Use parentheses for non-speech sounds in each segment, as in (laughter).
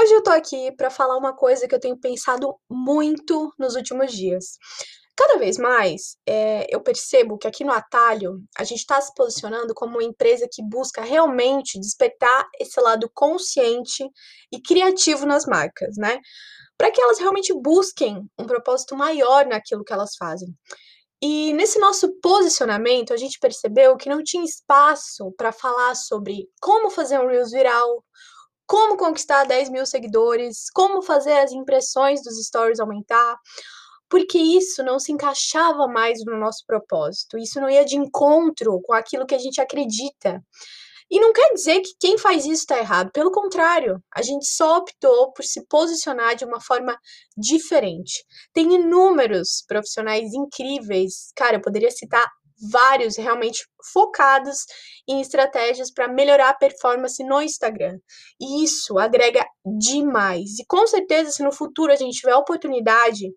Hoje eu tô aqui para falar uma coisa que eu tenho pensado muito nos últimos dias. Cada vez mais é, eu percebo que aqui no Atalho a gente está se posicionando como uma empresa que busca realmente despertar esse lado consciente e criativo nas marcas, né? Para que elas realmente busquem um propósito maior naquilo que elas fazem. E nesse nosso posicionamento, a gente percebeu que não tinha espaço para falar sobre como fazer um Reels viral, como conquistar 10 mil seguidores, como fazer as impressões dos stories aumentar, porque isso não se encaixava mais no nosso propósito, isso não ia de encontro com aquilo que a gente acredita. E não quer dizer que quem faz isso está errado, pelo contrário, a gente só optou por se posicionar de uma forma diferente. Tem inúmeros profissionais incríveis, cara, eu poderia citar vários realmente focados em estratégias para melhorar a performance no Instagram. E isso agrega demais. E com certeza, se no futuro a gente tiver a oportunidade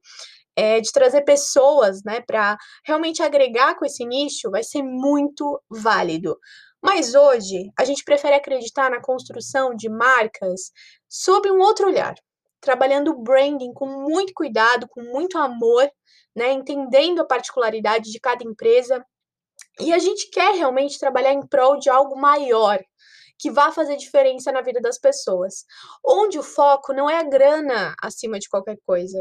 é, de trazer pessoas né, para realmente agregar com esse nicho, vai ser muito válido. Mas hoje, a gente prefere acreditar na construção de marcas sob um outro olhar, trabalhando o branding com muito cuidado, com muito amor, né, entendendo a particularidade de cada empresa e a gente quer realmente trabalhar em prol de algo maior, que vá fazer diferença na vida das pessoas. Onde o foco não é a grana acima de qualquer coisa.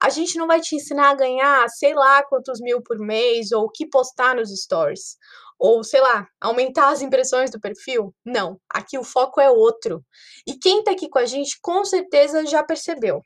A gente não vai te ensinar a ganhar, sei lá, quantos mil por mês, ou o que postar nos stories. Ou, sei lá, aumentar as impressões do perfil. Não, aqui o foco é outro. E quem tá aqui com a gente com certeza já percebeu.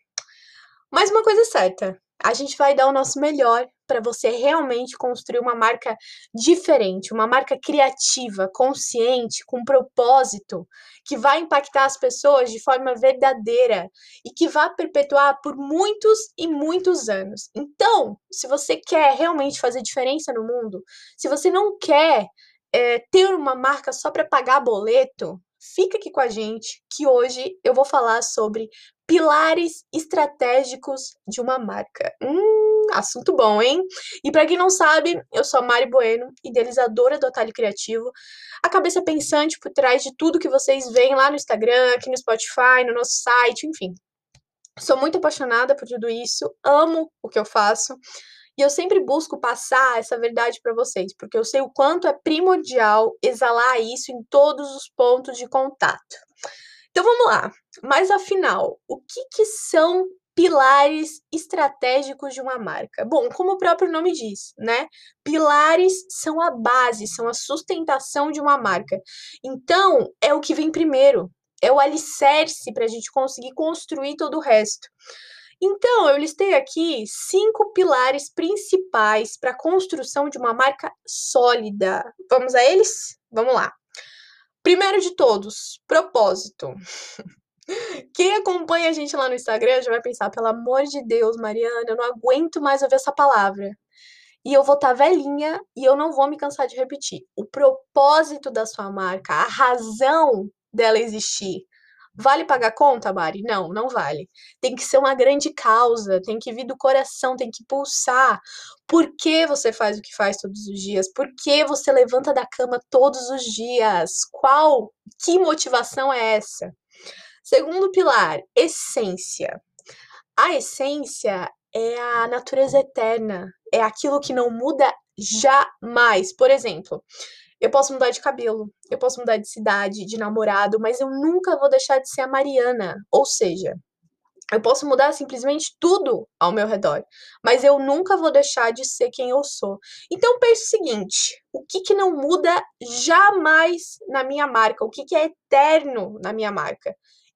Mas uma coisa é certa, a gente vai dar o nosso melhor para você realmente construir uma marca diferente, uma marca criativa, consciente, com propósito, que vai impactar as pessoas de forma verdadeira e que vai perpetuar por muitos e muitos anos. Então, se você quer realmente fazer diferença no mundo, se você não quer é, ter uma marca só para pagar boleto, fica aqui com a gente que hoje eu vou falar sobre pilares estratégicos de uma marca. Hum, assunto bom, hein? E para quem não sabe, eu sou a Mari Bueno, idealizadora do Atalho Criativo, a cabeça pensante por trás de tudo que vocês veem lá no Instagram, aqui no Spotify, no nosso site, enfim. Sou muito apaixonada por tudo isso, amo o que eu faço. E eu sempre busco passar essa verdade para vocês, porque eu sei o quanto é primordial exalar isso em todos os pontos de contato. Então vamos lá. Mas afinal, o que, que são pilares estratégicos de uma marca? Bom, como o próprio nome diz, né? Pilares são a base, são a sustentação de uma marca. Então, é o que vem primeiro, é o alicerce para a gente conseguir construir todo o resto. Então, eu listei aqui cinco pilares principais para a construção de uma marca sólida. Vamos a eles? Vamos lá. Primeiro de todos, propósito. Quem acompanha a gente lá no Instagram já vai pensar, pelo amor de Deus, Mariana, eu não aguento mais ouvir essa palavra. E eu vou estar tá velhinha e eu não vou me cansar de repetir. O propósito da sua marca, a razão dela existir, Vale pagar conta, Mari? Não, não vale. Tem que ser uma grande causa, tem que vir do coração, tem que pulsar. Por que você faz o que faz todos os dias? Por que você levanta da cama todos os dias? Qual, que motivação é essa? Segundo pilar, essência. A essência é a natureza eterna, é aquilo que não muda jamais. Por exemplo, eu posso mudar de cabelo, eu posso mudar de cidade, de namorado, mas eu nunca vou deixar de ser a Mariana. Ou seja, eu posso mudar simplesmente tudo ao meu redor, mas eu nunca vou deixar de ser quem eu sou. Então pense o seguinte: o que, que não muda jamais na minha marca? O que, que é eterno na minha marca?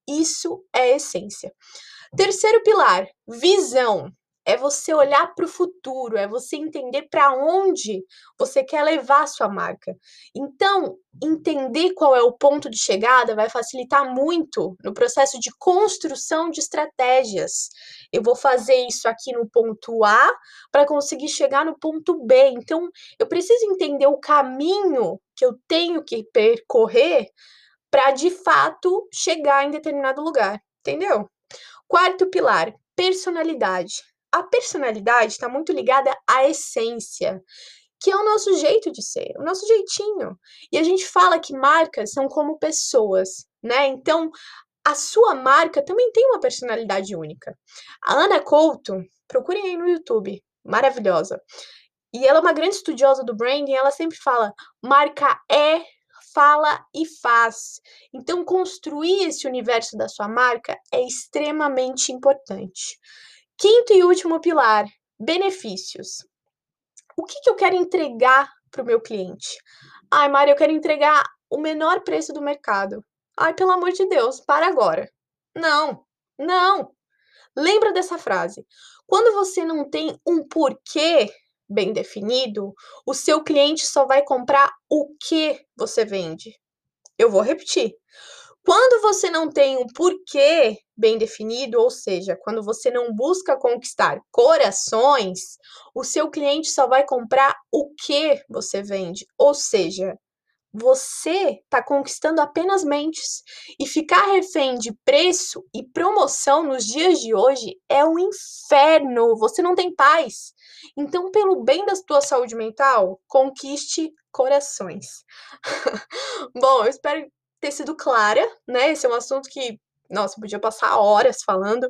Isso é essência. Terceiro pilar: visão é você olhar para o futuro, é você entender para onde você quer levar a sua marca. Então, entender qual é o ponto de chegada vai facilitar muito no processo de construção de estratégias. Eu vou fazer isso aqui no ponto A para conseguir chegar no ponto B. Então, eu preciso entender o caminho que eu tenho que percorrer para de fato chegar em determinado lugar, entendeu? Quarto pilar, personalidade a personalidade está muito ligada à essência, que é o nosso jeito de ser, o nosso jeitinho. E a gente fala que marcas são como pessoas, né? Então, a sua marca também tem uma personalidade única. A Ana Couto, procurem aí no YouTube, maravilhosa. E ela é uma grande estudiosa do branding, ela sempre fala: marca é, fala e faz. Então, construir esse universo da sua marca é extremamente importante. Quinto e último pilar: benefícios. O que, que eu quero entregar para o meu cliente? Ai, Mari, eu quero entregar o menor preço do mercado. Ai, pelo amor de Deus, para agora. Não, não. Lembra dessa frase. Quando você não tem um porquê bem definido, o seu cliente só vai comprar o que você vende. Eu vou repetir. Quando você não tem um porquê bem definido, ou seja, quando você não busca conquistar corações, o seu cliente só vai comprar o que você vende. Ou seja, você está conquistando apenas mentes. E ficar refém de preço e promoção nos dias de hoje é um inferno. Você não tem paz. Então, pelo bem da sua saúde mental, conquiste corações. (laughs) Bom, eu espero ter sido clara, né? Esse é um assunto que nossa, podia passar horas falando.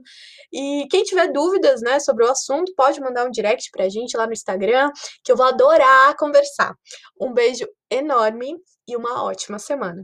E quem tiver dúvidas, né, sobre o assunto, pode mandar um direct pra gente lá no Instagram, que eu vou adorar conversar. Um beijo enorme e uma ótima semana.